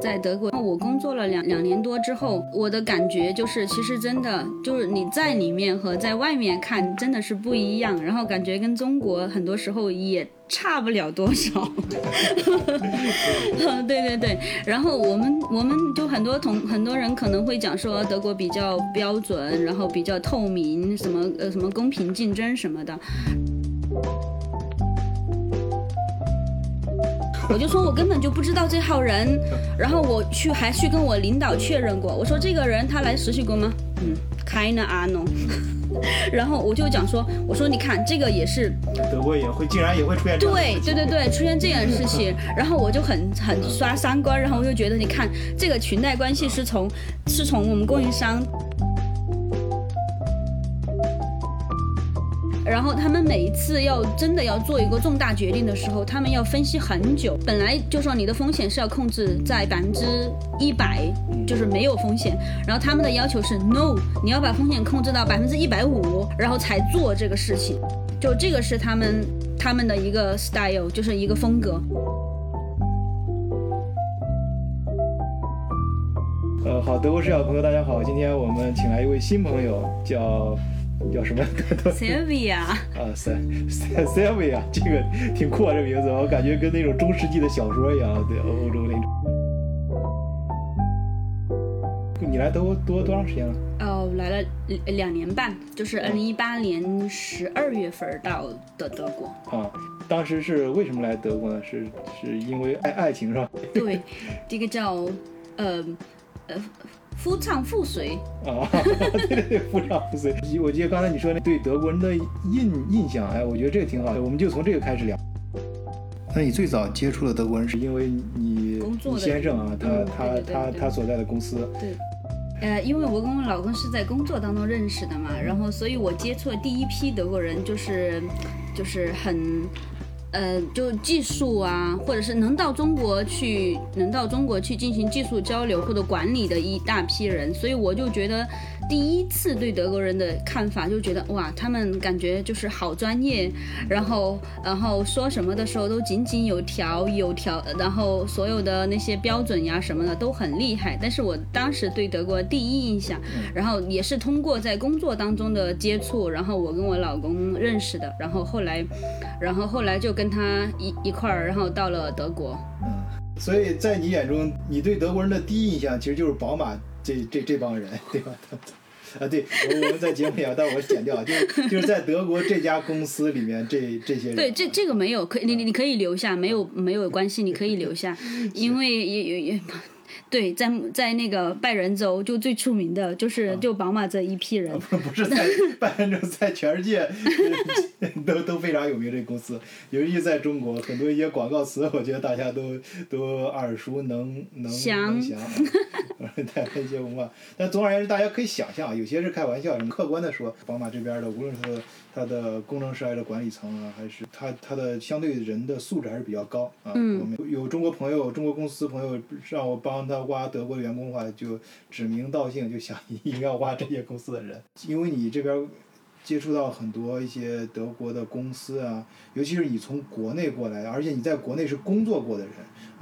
在德国，我工作了两两年多之后，我的感觉就是，其实真的就是你在里面和在外面看真的是不一样，然后感觉跟中国很多时候也差不了多少。对对对，然后我们我们就很多同很多人可能会讲说德国比较标准，然后比较透明，什么呃什么公平竞争什么的。我就说，我根本就不知道这号人，然后我去还去跟我领导确认过，我说这个人他来实习过吗？嗯，开呢阿诺，然后我就讲说，我说你看这个也是，德国也会竟然也会出现对对对对出现这样的事情，然后我就很很刷三观，然后我就觉得你看这个裙带关系是从是从我们供应商。然后他们每一次要真的要做一个重大决定的时候，他们要分析很久。本来就说你的风险是要控制在百分之一百，就是没有风险。然后他们的要求是 no，你要把风险控制到百分之一百五，然后才做这个事情。就这个是他们他们的一个 style，就是一个风格。呃，好，德国视角朋友，大家好，今天我们请来一位新朋友，叫。叫什么？Sylvia 啊，Sylvia，这个挺酷啊，这名字，我感觉跟那种中世纪的小说一样，对，欧洲那种。你来德国多多长时间了？哦，来了两年半，就是二零一八年十二月份到的德国。啊，当时是为什么来德国呢？是是因为爱爱情是吧？对，这个叫呃呃。夫唱妇随 啊，对对对，夫唱妇随。我记得刚才你说那对德国人的印印象，哎，我觉得这个挺好的，我们就从这个开始聊。那你最早接触的德国人是因为你你先生啊，他他他他所在的公司。对，呃，因为我跟我老公是在工作当中认识的嘛，然后所以我接触的第一批德国人就是就是很。呃，就技术啊，或者是能到中国去，能到中国去进行技术交流或者管理的一大批人，所以我就觉得。第一次对德国人的看法就觉得哇，他们感觉就是好专业，然后然后说什么的时候都井井有条有条，然后所有的那些标准呀什么的都很厉害。但是我当时对德国第一印象，然后也是通过在工作当中的接触，然后我跟我老公认识的，然后后来，然后后来就跟他一一块儿，然后到了德国。嗯，所以在你眼中，你对德国人的第一印象其实就是宝马。这这这帮人对吧？啊，对，我我们在节目里啊，但我剪掉，就是就是在德国这家公司里面，这这些人。对，这这个没有，可你你可以留下，没有没有关系，你可以留下，因为也也也。对，在在那个拜仁州就最出名的就是就宝马这一批人，不是在 拜仁州，在全世界都都非常有名。这公司，尤其在中国，很多一些广告词，我觉得大家都都耳熟能能能详。带来一些文化，但总而言之，大家可以想象，有些是开玩笑，客观的说，宝马这边的无论是。他的工程师还是管理层啊，还是他他的相对人的素质还是比较高啊。嗯。我们有中国朋友、中国公司朋友让我帮他挖德国的员工的话，就指名道姓就想一定要挖这些公司的人，因为你这边接触到很多一些德国的公司啊，尤其是你从国内过来，而且你在国内是工作过的人，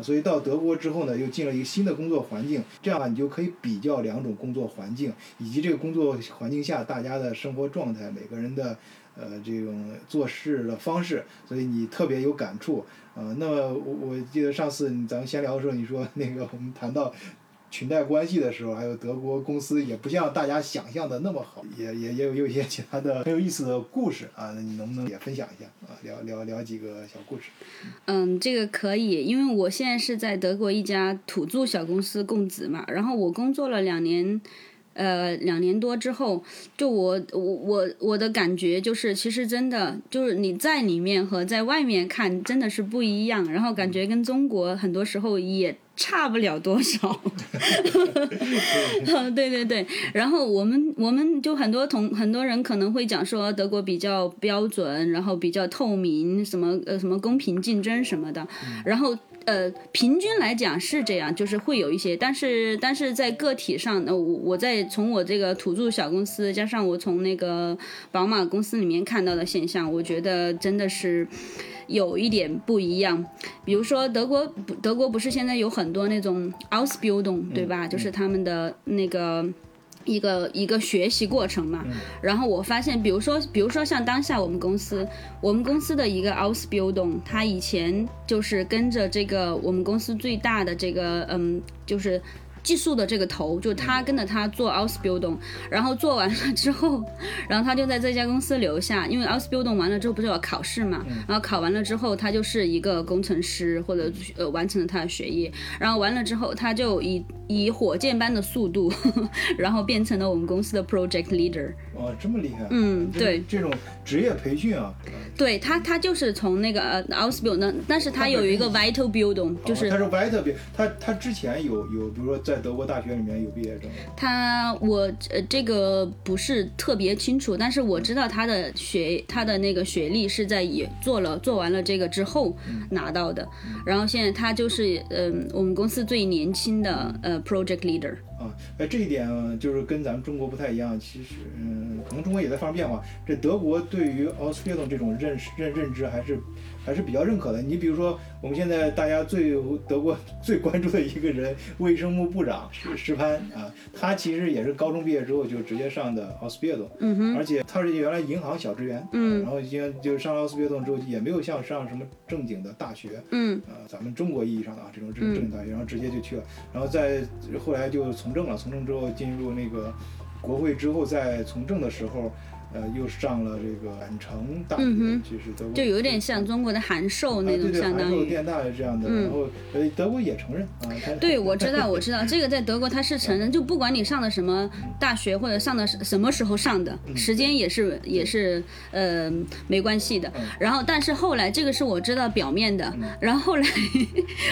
所以到德国之后呢，又进了一个新的工作环境，这样你就可以比较两种工作环境，以及这个工作环境下大家的生活状态，每个人的。呃，这种做事的方式，所以你特别有感触。呃，那么我我记得上次咱们闲聊的时候，你说那个我们谈到裙带关系的时候，还有德国公司也不像大家想象的那么好，也也也有有一些其他的很有意思的故事啊，那你能不能也分享一下啊？聊聊聊几个小故事。嗯，这个可以，因为我现在是在德国一家土著小公司供职嘛，然后我工作了两年。呃，两年多之后，就我我我我的感觉就是，其实真的就是你在里面和在外面看真的是不一样，然后感觉跟中国很多时候也差不了多少。对 对对，然后我们我们就很多同很多人可能会讲说德国比较标准，然后比较透明，什么呃什么公平竞争什么的，然后。呃，平均来讲是这样，就是会有一些，但是但是在个体上，呃，我我在从我这个土著小公司，加上我从那个宝马公司里面看到的现象，我觉得真的是有一点不一样。比如说德国，德国不是现在有很多那种 Ausbildung，对吧？就是他们的那个。一个一个学习过程嘛，然后我发现，比如说，比如说像当下我们公司，我们公司的一个 Ausbildung，他以前就是跟着这个我们公司最大的这个，嗯，就是。技术的这个头，就他跟着他做 Ausbildung，然后做完了之后，然后他就在这家公司留下，因为 Ausbildung 完了之后不是要考试嘛，然后考完了之后，他就是一个工程师或者呃完成了他的学业，然后完了之后，他就以以火箭般的速度，然后变成了我们公司的 project leader。哦，这么厉害！嗯，对，这种职业培训啊。对他，他就是从那个呃 Ausbildung，但是他有一个 Vital building，就是他是 Vital Bildung，他他之前有有，比如说在。在德国大学里面有毕业证，他我呃这个不是特别清楚，但是我知道他的学他的那个学历是在也做了做完了这个之后拿到的，然后现在他就是嗯我们公司最年轻的呃 project leader 啊，哎这一点就是跟咱们中国不太一样，其实嗯可能中国也在发生变化，这德国对于奥斯维冻这种认识认认知还是。还是比较认可的。你比如说，我们现在大家最德国 最关注的一个人，卫生部部长石石潘啊，他其实也是高中毕业之后就直接上的奥斯别顿，嗯哼，而且他是原来银行小职员，嗯，然后已经就上了奥斯别顿之后，也没有像上什么正经的大学，嗯，呃，咱们中国意义上的啊这种正正经大学，然后直接就去了，然后在后来就从政了，从政之后进入那个国会之后，在从政的时候。呃，又上了这个远程大学，其实都就有点像中国的函授那种，相当于电大这样的。然后，呃，德国也承认啊。对，我知道，我知道，这个在德国他是承认，就不管你上的什么大学或者上的什么时候上的，时间也是也是呃没关系的。然后，但是后来这个是我知道表面的，然后后来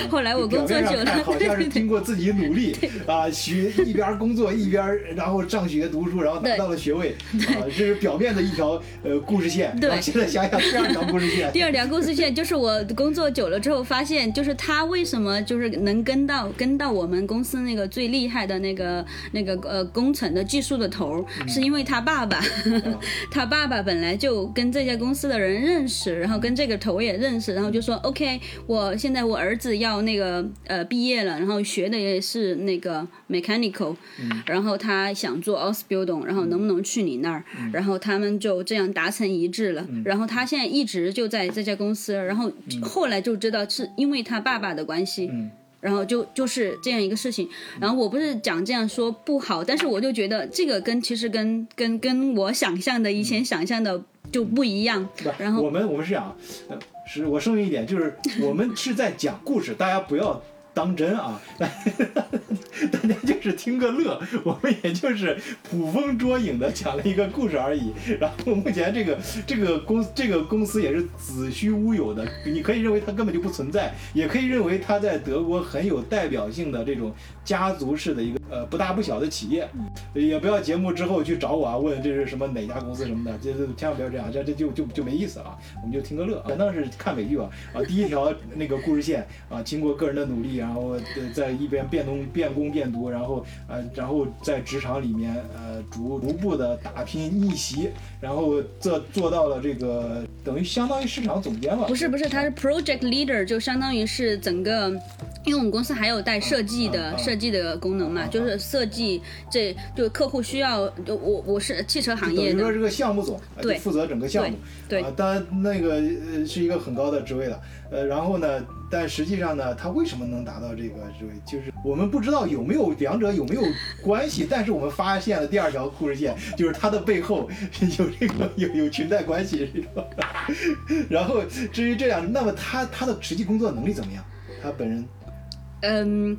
后来我工作久了，好像是经过自己努力啊，学一边工作一边然后上学读书，然后拿到了学位啊，这是表。表面的一条呃故事线，对，现在想想第二条故事线。第二条故事线就是我工作久了之后发现，就是他为什么就是能跟到跟到我们公司那个最厉害的那个那个呃工程的技术的头，是因为他爸爸，他爸爸本来就跟这家公司的人认识，然后跟这个头也认识，然后就说 OK，我现在我儿子要那个呃毕业了，然后学的也是那个 mechanical，然后他想做 o s b u i l d i n g 然后能不能去你那儿，然后。他们就这样达成一致了，然后他现在一直就在这家公司，然后后来就知道是因为他爸爸的关系，然后就就是这样一个事情。然后我不是讲这样说不好，但是我就觉得这个跟其实跟跟跟我想象的以前想象的就不一样。然后我们我们是讲，是我声明一点，就是我们是在讲故事，大家不要。当真啊，大家就是听个乐，我们也就是捕风捉影的讲了一个故事而已。然后目前这个这个公这个公司也是子虚乌有的，你可以认为它根本就不存在，也可以认为它在德国很有代表性的这种家族式的一个呃不大不小的企业。也不要节目之后去找我啊，问这是什么哪家公司什么的，这这千万不要这样，这这就就就没意思了。我们就听个乐，反正是看美剧吧。啊，第一条那个故事线啊，经过个人的努力。然后在一边变东变工变读，然后呃，然后在职场里面呃逐逐步的打拼逆袭，然后做做到了这个等于相当于市场总监吧？不是不是，他是 project leader，就相当于是整个，因为我们公司还有带设计的设计的功能嘛，就是设计这就客户需要，就我我是汽车行业的，等于说这个项目总，对，负责整个项目，对，当然那个呃是一个很高的职位了，呃，然后呢？但实际上呢，他为什么能达到这个职位？就是我们不知道有没有两者有没有关系，但是我们发现了第二条故事线，就是他的背后有这个有有裙带关系，然后至于这样，那么他他的实际工作能力怎么样？他本人，嗯。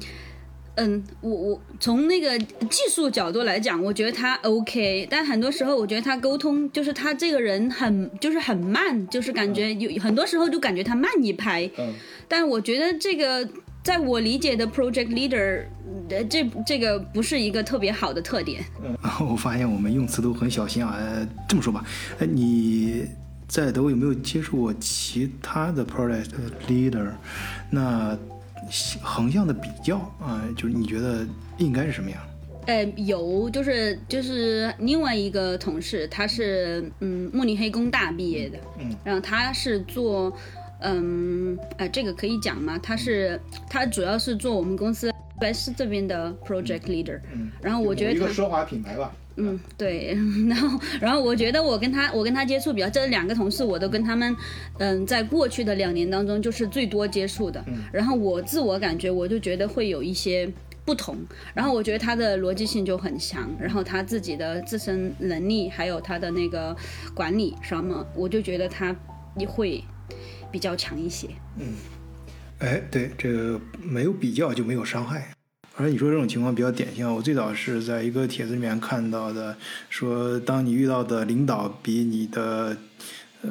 嗯，我我从那个技术角度来讲，我觉得他 OK，但很多时候我觉得他沟通就是他这个人很就是很慢，就是感觉有很多时候就感觉他慢一拍。嗯。但我觉得这个在我理解的 project leader，呃，这这个不是一个特别好的特点。嗯。我发现我们用词都很小心啊。呃这么说吧，哎，你在德国有没有接触过其他的 project leader？那横向的比较啊，就是你觉得应该是什么样？呃，有，就是就是另外一个同事，他是嗯慕尼黑工大毕业的，嗯，然后他是做嗯呃这个可以讲吗？他是他主要是做我们公司白斯这边的 project leader，嗯，然后我觉得一个奢华品牌吧。嗯，对，然后，然后我觉得我跟他，我跟他接触比较，这两个同事我都跟他们，嗯，在过去的两年当中就是最多接触的。嗯。然后我自我感觉，我就觉得会有一些不同。然后我觉得他的逻辑性就很强，然后他自己的自身能力，还有他的那个管理什么，我就觉得他也会比较强一些。嗯。哎，对，这个没有比较就没有伤害。而且你说这种情况比较典型，我最早是在一个帖子里面看到的，说当你遇到的领导比你的呃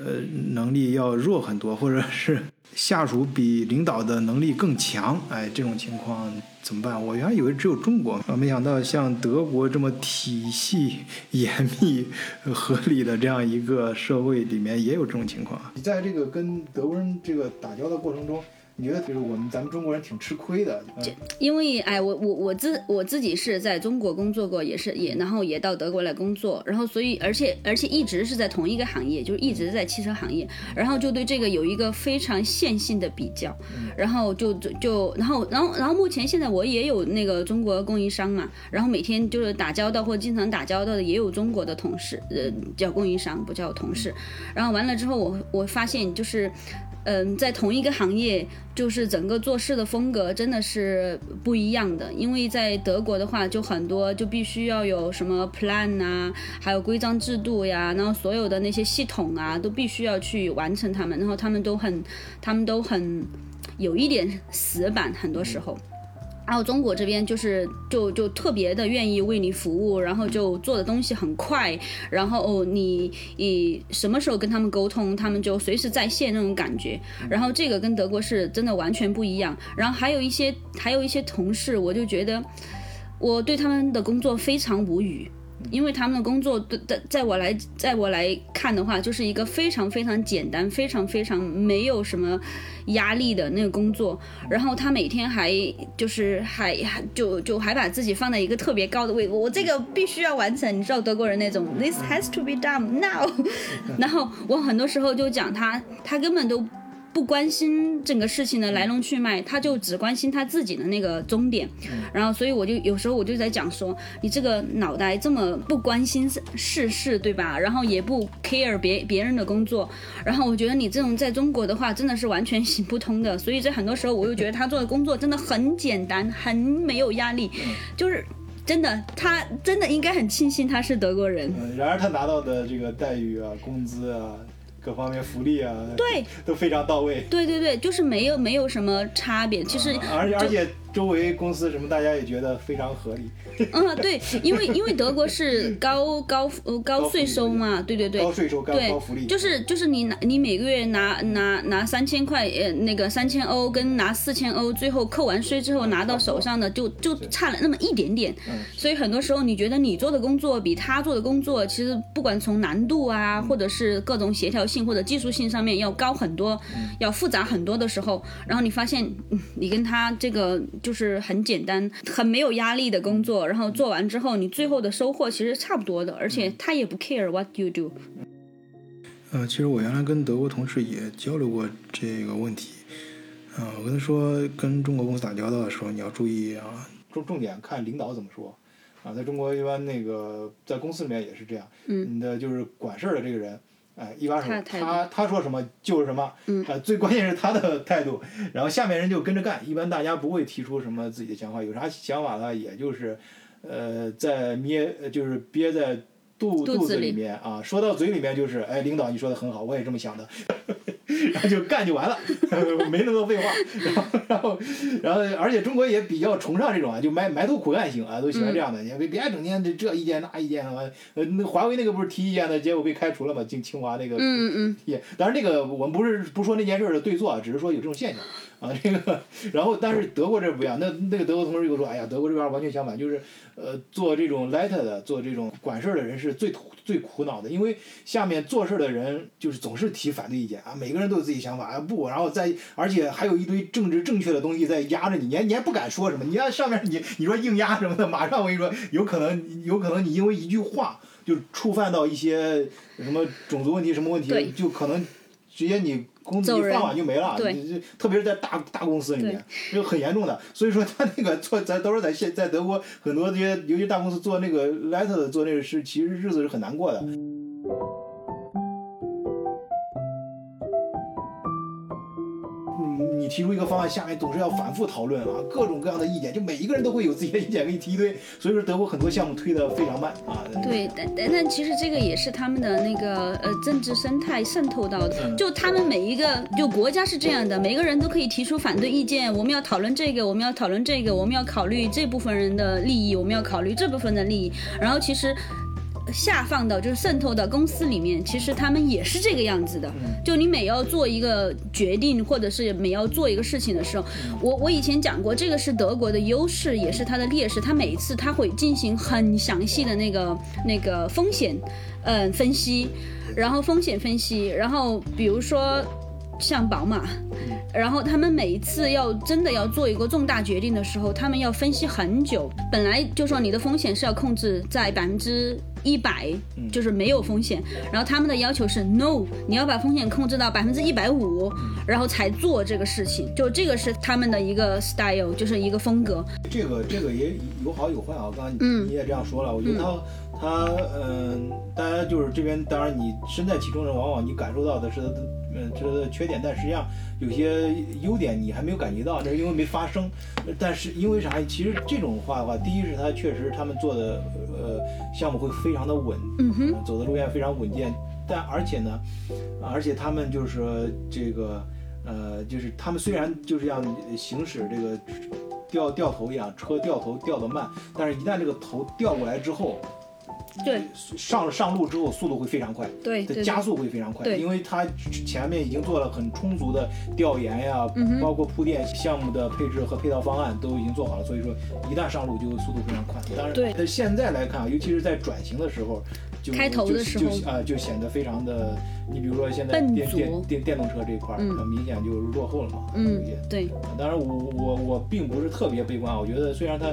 能力要弱很多，或者是下属比领导的能力更强，哎，这种情况怎么办？我原来以为只有中国，啊，没想到像德国这么体系严密、合理的这样一个社会里面也有这种情况。你在这个跟德国人这个打交道过程中。你觉得就是我们咱们中国人挺吃亏的，因为哎，我我我自我自己是在中国工作过，也是也然后也到德国来工作，然后所以而且而且一直是在同一个行业，就是一直在汽车行业，然后就对这个有一个非常线性的比较，然后就就然后然后然后目前现在我也有那个中国供应商嘛，然后每天就是打交道或经常打交道的也有中国的同事，呃叫供应商不叫同事，然后完了之后我我发现就是。嗯，在同一个行业，就是整个做事的风格真的是不一样的。因为在德国的话，就很多就必须要有什么 plan 啊，还有规章制度呀，然后所有的那些系统啊，都必须要去完成他们，然后他们都很，他们都很有一点死板，很多时候。然后中国这边就是就就特别的愿意为你服务，然后就做的东西很快，然后你你什么时候跟他们沟通，他们就随时在线那种感觉。然后这个跟德国是真的完全不一样。然后还有一些还有一些同事，我就觉得我对他们的工作非常无语。因为他们的工作对，在在我来在我来看的话，就是一个非常非常简单、非常非常没有什么压力的那个工作。然后他每天还就是还还就就还把自己放在一个特别高的位置，我这个必须要完成。你知道德国人那种，this has to be done now。然后我很多时候就讲他，他根本都。不关心整个事情的来龙去脉，他就只关心他自己的那个终点。然后，所以我就有时候我就在讲说，你这个脑袋这么不关心世事，对吧？然后也不 care 别别人的工作。然后我觉得你这种在中国的话，真的是完全行不通的。所以在很多时候，我又觉得他做的工作真的很简单，很没有压力。就是真的，他真的应该很庆幸他是德国人。然而他拿到的这个待遇啊，工资啊。各方面福利啊，对，都非常到位。对对对，就是没有没有什么差别。其实，而且而且。周围公司什么，大家也觉得非常合理。嗯，对，因为因为德国是高高呃高税收嘛，对对对，高税收高高福利，就是就是你拿你每个月拿拿拿三千块呃那个三千欧跟拿四千欧，最后扣完税之后拿到手上的就就差了那么一点点。所以很多时候你觉得你做的工作比他做的工作，其实不管从难度啊，或者是各种协调性或者技术性上面要高很多，要复杂很多的时候，然后你发现你跟他这个。就是很简单、很没有压力的工作，然后做完之后，你最后的收获其实差不多的，而且他也不 care what you do。呃，其实我原来跟德国同事也交流过这个问题。嗯，我跟他说，跟中国公司打交道的时候，你要注意啊，重重点看领导怎么说。啊，在中国一般那个在公司里面也是这样，你的就是管事儿的这个人。哎，一把手，他他说什么就是什么，呃，最关键是他的态度，然后下面人就跟着干。一般大家不会提出什么自己的想法，有啥想法呢？也就是，呃，在憋，就是憋在。肚肚子里面啊，说到嘴里面就是，哎，领导你说的很好，我也这么想的，然后就干就完了，没那么多废话。然后，然后，然后，而且中国也比较崇尚这种啊，就埋埋头苦干型啊，都喜欢这样的。你别别整天这这意见那意见，呃，那华为那个不是提意见的，结果被开除了嘛？清清华那个，嗯嗯也，当然那个我们不是不说那件事的对错啊，只是说有这种现象。啊，这个，然后但是德国这不一样，那那个德国同事又说，哎呀，德国这边完全相反，就是，呃，做这种 letter 的，做这种管事儿的人是最最苦恼的，因为下面做事儿的人就是总是提反对意见啊，每个人都有自己想法啊，不，然后在而且还有一堆政治正确的东西在压着你，你还你还不敢说什么，你看上面你你说硬压什么的，马上我跟你说，有可能有可能你因为一句话就触犯到一些什么种族问题什么问题，就可能直接你。工资一放完就没了，你特别是在大大公司里面，就很严重的。所以说他那个做咱都是在现在德国很多这些，尤其大公司做那个 letter 的做那个事，其实日子是很难过的。提出一个方案，下面总是要反复讨论啊，各种各样的意见，就每一个人都会有自己的意见给你提一堆，所以说德国很多项目推得非常慢啊。对，但但但其实这个也是他们的那个呃政治生态渗透到的，就他们每一个就国家是这样的，每个人都可以提出反对意见，我们要讨论这个，我们要讨论这个，我们要考虑这部分人的利益，我们要考虑这部分的利益，然后其实。下放到就是渗透到公司里面，其实他们也是这个样子的。就你每要做一个决定，或者是每要做一个事情的时候，我我以前讲过，这个是德国的优势，也是它的劣势。它每一次它会进行很详细的那个那个风险，嗯，分析，然后风险分析，然后比如说像宝马，然后他们每一次要真的要做一个重大决定的时候，他们要分析很久。本来就说你的风险是要控制在百分之。一百就是没有风险，然后他们的要求是 no，你要把风险控制到百分之一百五，然后才做这个事情，就这个是他们的一个 style，就是一个风格。这个这个也有好有坏啊，刚刚你也这样说了，我觉得他他嗯，大家就是这边，当然你身在其中人，往往你感受到的是嗯这个缺点，但实际上有些优点你还没有感觉到，那是因为没发生。但是因为啥？其实这种话的话，第一是他确实他们做的。呃，项目会非常的稳，嗯走的路线非常稳健，但而且呢，而且他们就是这个，呃，就是他们虽然就是像行驶这个掉掉头一样，车掉头掉得慢，但是一旦这个头掉过来之后。对，上上路之后速度会非常快，对，加速会非常快，因为它前面已经做了很充足的调研呀，包括铺垫项目的配置和配套方案都已经做好了，所以说一旦上路就速度非常快。当然，对，现在来看啊，尤其是在转型的时候。开头的时候啊，就显得非常的，你比如说现在电电电电动车这一块儿，很明显就落后了嘛。嗯，对。当然，我我我并不是特别悲观，我觉得虽然它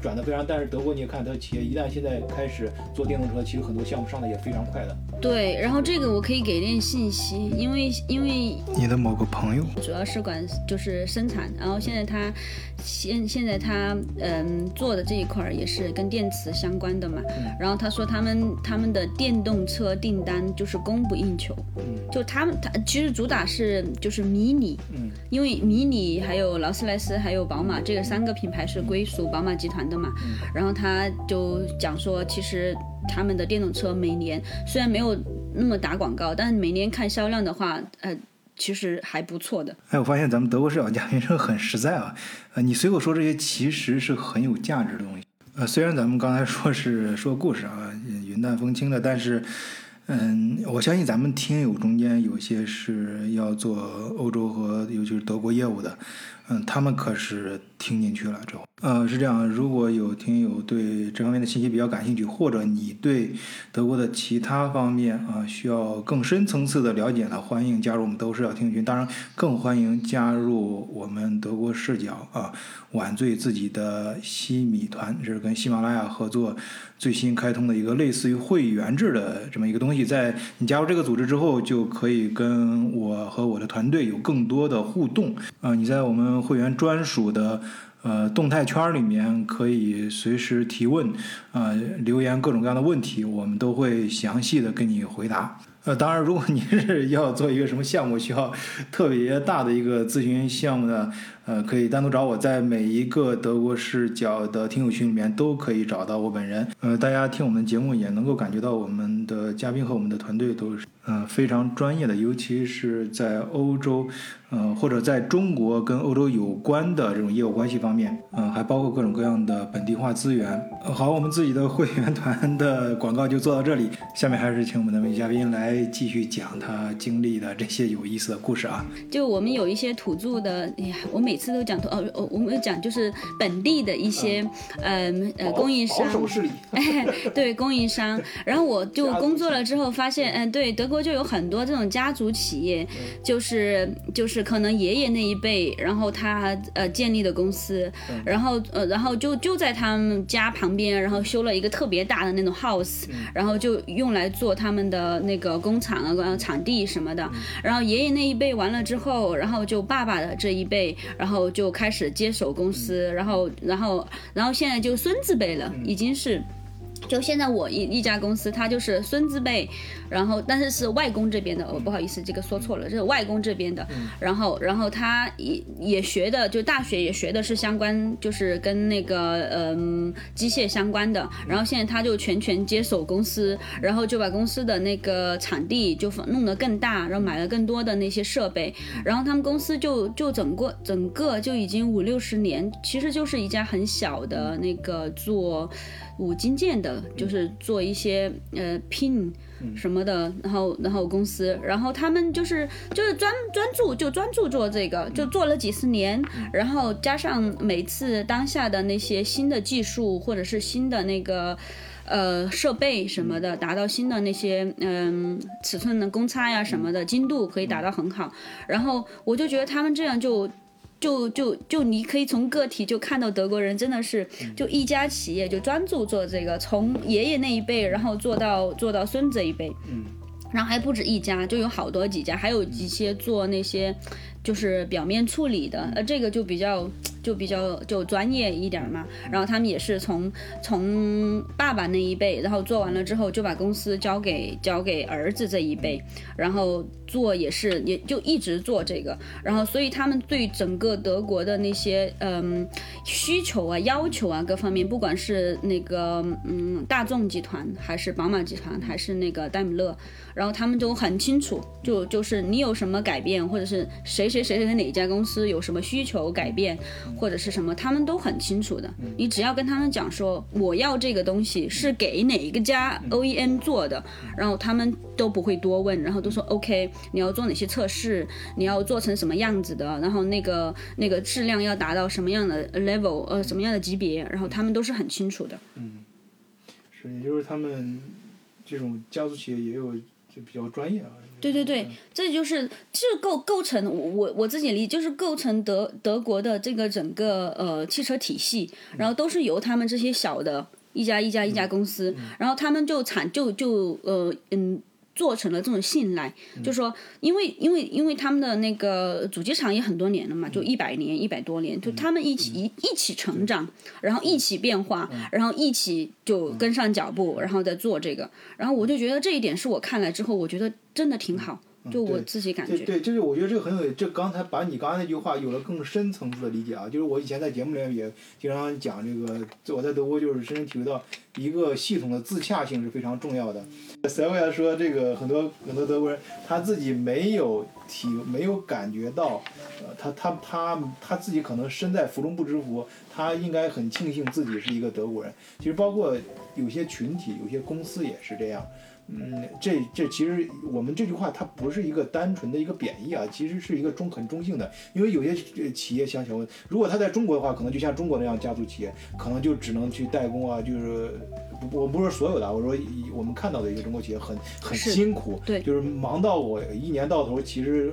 转的非常，但是德国你也看，它企业一旦现在开始做电动车，其实很多项目上的也非常快的。对，然后这个我可以给点信息，因为因为你的某个朋友主要是管就是生产，然后现在他现现在他嗯做的这一块儿也是跟电池相关的嘛，然后他说他们他。他们的电动车订单就是供不应求，嗯就他们他其实主打是就是迷你，嗯，因为迷你还有劳斯莱斯还有宝马这个三个品牌是归属宝马集团的嘛，嗯然后他就讲说，其实他们的电动车每年虽然没有那么打广告，但是每年看销量的话，呃，其实还不错的。哎，我发现咱们德国市场嘉宾生很实在啊，呃，你随口说这些其实是很有价值的东西。呃，虽然咱们刚才说是说故事啊。云淡风轻的，但是，嗯，我相信咱们听友中间有些是要做欧洲和尤其是德国业务的，嗯，他们可是听进去了之后。呃，是这样，如果有听友对这方面的信息比较感兴趣，或者你对德国的其他方面啊需要更深层次的了解呢，欢迎加入我们德国视角听群。当然，更欢迎加入我们德国视角啊晚醉自己的西米团，这是跟喜马拉雅合作最新开通的一个类似于会员制的这么一个东西。在你加入这个组织之后，就可以跟我和我的团队有更多的互动啊。你在我们会员专属的。呃，动态圈里面可以随时提问，呃，留言各种各样的问题，我们都会详细的给你回答。呃，当然，如果您是 要做一个什么项目，需要特别大的一个咨询项目的，呃，可以单独找我，在每一个德国视角的听友群里面都可以找到我本人。呃，大家听我们的节目也能够感觉到我们的嘉宾和我们的团队都是呃非常专业的，尤其是在欧洲。呃，或者在中国跟欧洲有关的这种业务关系方面，嗯，还包括各种各样的本地化资源。好，我们自己的会员团的广告就做到这里，下面还是请我们的美嘉宾来继续讲他经历的这些有意思的故事啊。就我们有一些土著的，哎呀，我每次都讲土，哦，我们讲就是本地的一些，嗯。呃，供应商，对，供应商。然后我就工作了之后发现，嗯，对，德国就有很多这种家族企业，就是就是。可能爷爷那一辈，然后他呃建立的公司，然后呃然后就就在他们家旁边，然后修了一个特别大的那种 house，然后就用来做他们的那个工厂啊、场地什么的。然后爷爷那一辈完了之后，然后就爸爸的这一辈，然后就开始接手公司，然后然后然后现在就孙子辈了，已经是。就现在我一一家公司，他就是孙子辈，然后但是是外公这边的，哦不好意思，这个说错了，这是外公这边的，然后然后他也也学的，就大学也学的是相关，就是跟那个嗯机械相关的，然后现在他就全权接手公司，然后就把公司的那个场地就弄得更大，然后买了更多的那些设备，然后他们公司就就整个整个就已经五六十年，其实就是一家很小的那个做。五金件的，就是做一些呃 pin 什么的，然后然后公司，然后他们就是就是专专注就专注做这个，就做了几十年，然后加上每次当下的那些新的技术或者是新的那个呃设备什么的，达到新的那些嗯尺寸的公差呀什么的精度可以达到很好，然后我就觉得他们这样就。就就就你可以从个体就看到德国人真的是就一家企业就专注做这个，从爷爷那一辈然后做到做到孙子一辈，嗯，然后还不止一家，就有好多几家，还有一些做那些就是表面处理的，呃，这个就比较。就比较就专业一点嘛，然后他们也是从从爸爸那一辈，然后做完了之后就把公司交给交给儿子这一辈，然后做也是也就一直做这个，然后所以他们对整个德国的那些嗯需求啊要求啊各方面，不管是那个嗯大众集团还是宝马集团还是那个戴姆勒，然后他们都很清楚，就就是你有什么改变，或者是谁谁谁谁哪家公司有什么需求改变。或者是什么，他们都很清楚的。你只要跟他们讲说，我要这个东西是给哪一个家 OEM 做的，然后他们都不会多问，然后都说 OK。你要做哪些测试？你要做成什么样子的？然后那个那个质量要达到什么样的 level，呃，什么样的级别？然后他们都是很清楚的。嗯，是，也就是他们这种家族企业也有就比较专业啊。对对对，这就是这构构成我我我自己理解就是构成德德国的这个整个呃汽车体系，然后都是由他们这些小的一家一家一家公司，然后他们就产就就呃嗯。做成了这种信赖，就说，因为因为因为他们的那个主机厂也很多年了嘛，就一百年一百多年，就他们一起一一起成长，然后一起变化，然后一起就跟上脚步，然后再做这个，然后我就觉得这一点是我看来之后，我觉得真的挺好。就我自己感觉，对，就是我觉得这个很有，这刚才把你刚才那句话有了更深层次的理解啊。就是我以前在节目里面也经常讲这个，我在德国就是深深体会到一个系统的自洽性是非常重要的。塞维亚说，这个很多很多德国人他自己没有体没有感觉到，呃，他他他他自己可能身在福中不知福，他应该很庆幸自己是一个德国人。其实包括有些群体、有些公司也是这样。嗯，这这其实我们这句话它不是一个单纯的一个贬义啊，其实是一个中很中性的。因为有些企业想想问，如果他在中国的话，可能就像中国那样家族企业，可能就只能去代工啊，就是不我不是所有的，我说我们看到的一个中国企业很很辛苦，对，就是忙到我一年到头，其实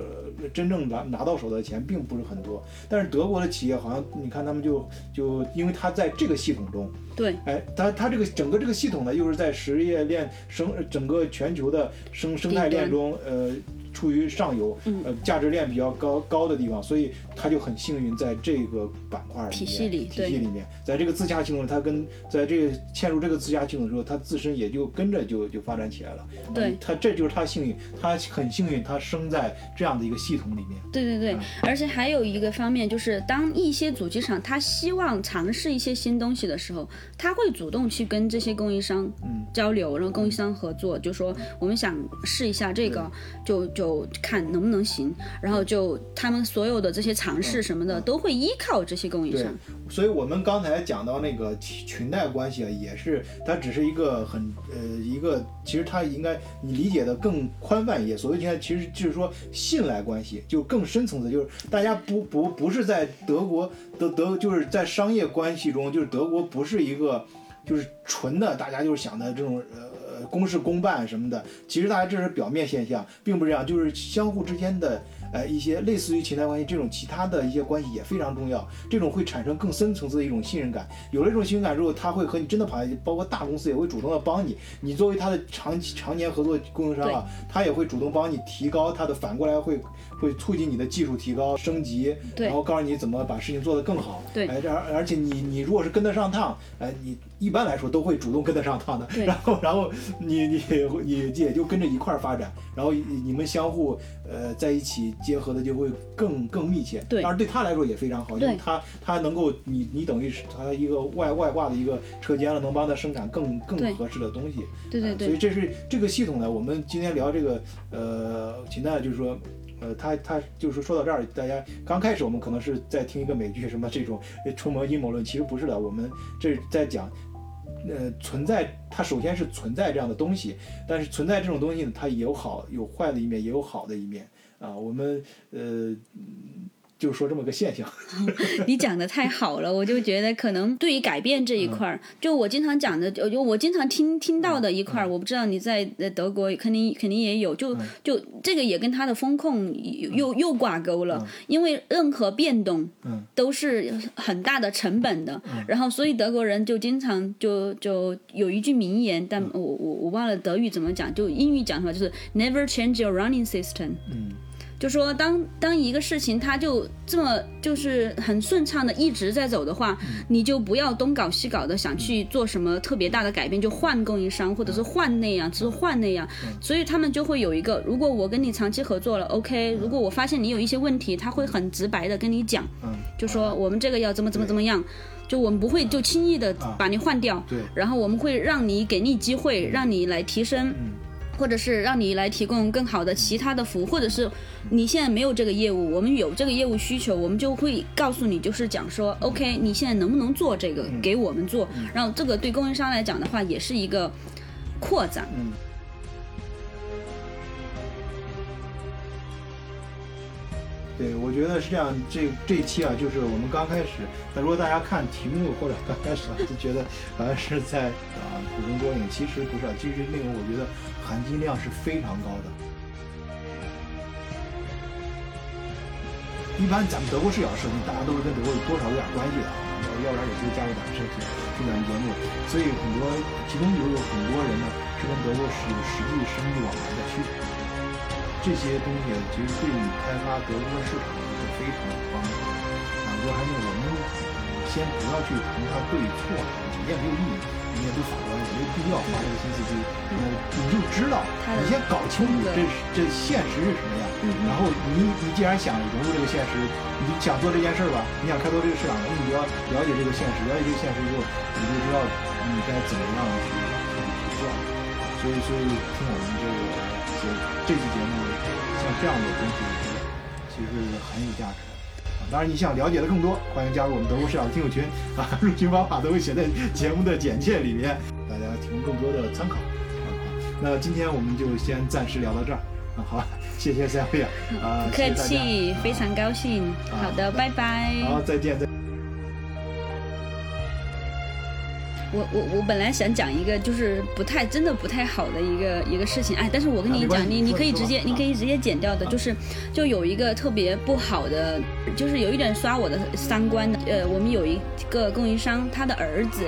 真正拿拿到手的钱并不是很多。但是德国的企业好像你看他们就就因为他在这个系统中。对，哎，它它这个整个这个系统呢，又是在实业链生整个全球的生生态链中，呃，处于上游，呃，价值链比较高高的地方，所以他就很幸运在这个板块体系里体系里面，在这个自洽系统，他跟在这个嵌入这个自洽系统之后，他自身也就跟着就就发展起来了。对，他这就是他幸运，他很幸运，他生在这样的一个系统里面。对对对，而且还有一个方面就是，当一些主机厂他希望尝试一些新东西的时候，他会主动去跟这些供应商交流，然后供应商合作，就说我们想试一下这个，就就看能不能行，然后就他们所有的这些尝试什么的都会依靠这些供应商。所以我们刚才讲到那个裙带关系啊，也是它只是一个很呃一个，其实它应该你理解的更宽泛一些。所谓裙带，其实就是说信赖关系，就更深层次，就是大家不不不是在德国德德，就是在商业关系中，就是德国不是一个就是纯的，大家就是想的这种呃公事公办什么的。其实大家这是表面现象，并不是这样，就是相互之间的。呃，一些类似于情感关系这种其他的一些关系也非常重要，这种会产生更深层次的一种信任感。有了这种信任感之后，他会和你真的跑下去，包括大公司也会主动的帮你。你作为他的长期常年合作供应商啊，他也会主动帮你提高他的，反过来会会促进你的技术提高升级，然后告诉你怎么把事情做得更好。对，哎，而而且你你如果是跟得上趟，哎，你一般来说都会主动跟得上趟的。然后然后你你你也就跟着一块儿发展，然后你们相互呃在一起。结合的就会更更密切，对，当然对他来说也非常好，因为他他能够你你等于是他一个外外挂的一个车间了，能帮他生产更更合适的东西，对对对，所以这是这个系统呢。我们今天聊这个呃，秦代就是说，呃，他他就是说到这儿，大家刚开始我们可能是在听一个美剧什么这种充满阴谋论，其实不是的，我们这在讲。呃，存在它首先是存在这样的东西，但是存在这种东西呢，它也有好有坏的一面，也有好的一面啊。我们呃。就说这么个现象，你讲的太好了，我就觉得可能对于改变这一块儿，就我经常讲的，就我经常听听到的一块儿，我不知道你在德国肯定肯定也有，就就这个也跟它的风控又又挂钩了，因为任何变动都是很大的成本的，然后所以德国人就经常就就有一句名言，但我我我忘了德语怎么讲，就英语讲的话就是 never change your running system。就说当当一个事情它就这么就是很顺畅的一直在走的话，你就不要东搞西搞的想去做什么特别大的改变，就换供应商或者是换那样，只是换那样。所以他们就会有一个，如果我跟你长期合作了，OK，如果我发现你有一些问题，他会很直白的跟你讲，就说我们这个要怎么怎么怎么样，就我们不会就轻易的把你换掉，然后我们会让你给你机会，让你来提升。或者是让你来提供更好的其他的服务，或者是你现在没有这个业务，我们有这个业务需求，我们就会告诉你，就是讲说，OK，你现在能不能做这个，给我们做，然后这个对供应商来讲的话，也是一个扩展。对，我觉得是这样。这这一期啊，就是我们刚开始。那如果大家看题目或者刚开始啊，就觉得好像是在啊普通播影，其实不是啊。其实内容我觉得含金量是非常高的。一般咱们德国视角设计，大家都是跟德国有多少有点关系的啊，要不然也不会加入点设计这档节目。所以很多其中有有很多人呢，是跟德国是有实际生意往来的需求。这些东西其实对你开发德国市场是非常有帮助的。啊，我还是我们先不要去谈它对错，你也没有意义。你也对法官也没有必要花这个心思去，呃，你就知道，你先搞清楚这这现实是什么样。然后你你既然想融入这个现实，你想做这件事儿吧，你想开拓这个市场，那你就要了解这个现实，了解这个现实之后，你就知道你该怎么样去去做。所以，所以听我们这个节。这期节目像这样的东西，其实是很有价值的。当然，你想了解的更多，欢迎加入我们德国市场听友群啊，入群方法都会写在节目的简介里面，大家提供更多的参考。啊，那今天我们就先暂时聊到这儿啊，好，谢谢三位啊，不客气，非常高兴。好的，拜拜。好，再见，再。我我我本来想讲一个就是不太真的不太好的一个一个事情，哎，但是我跟你讲，你你可以直接你可以直接剪掉的，就是就有一个特别不好的，就是有一点刷我的三观的，呃，我们有一个供应商，他的儿子。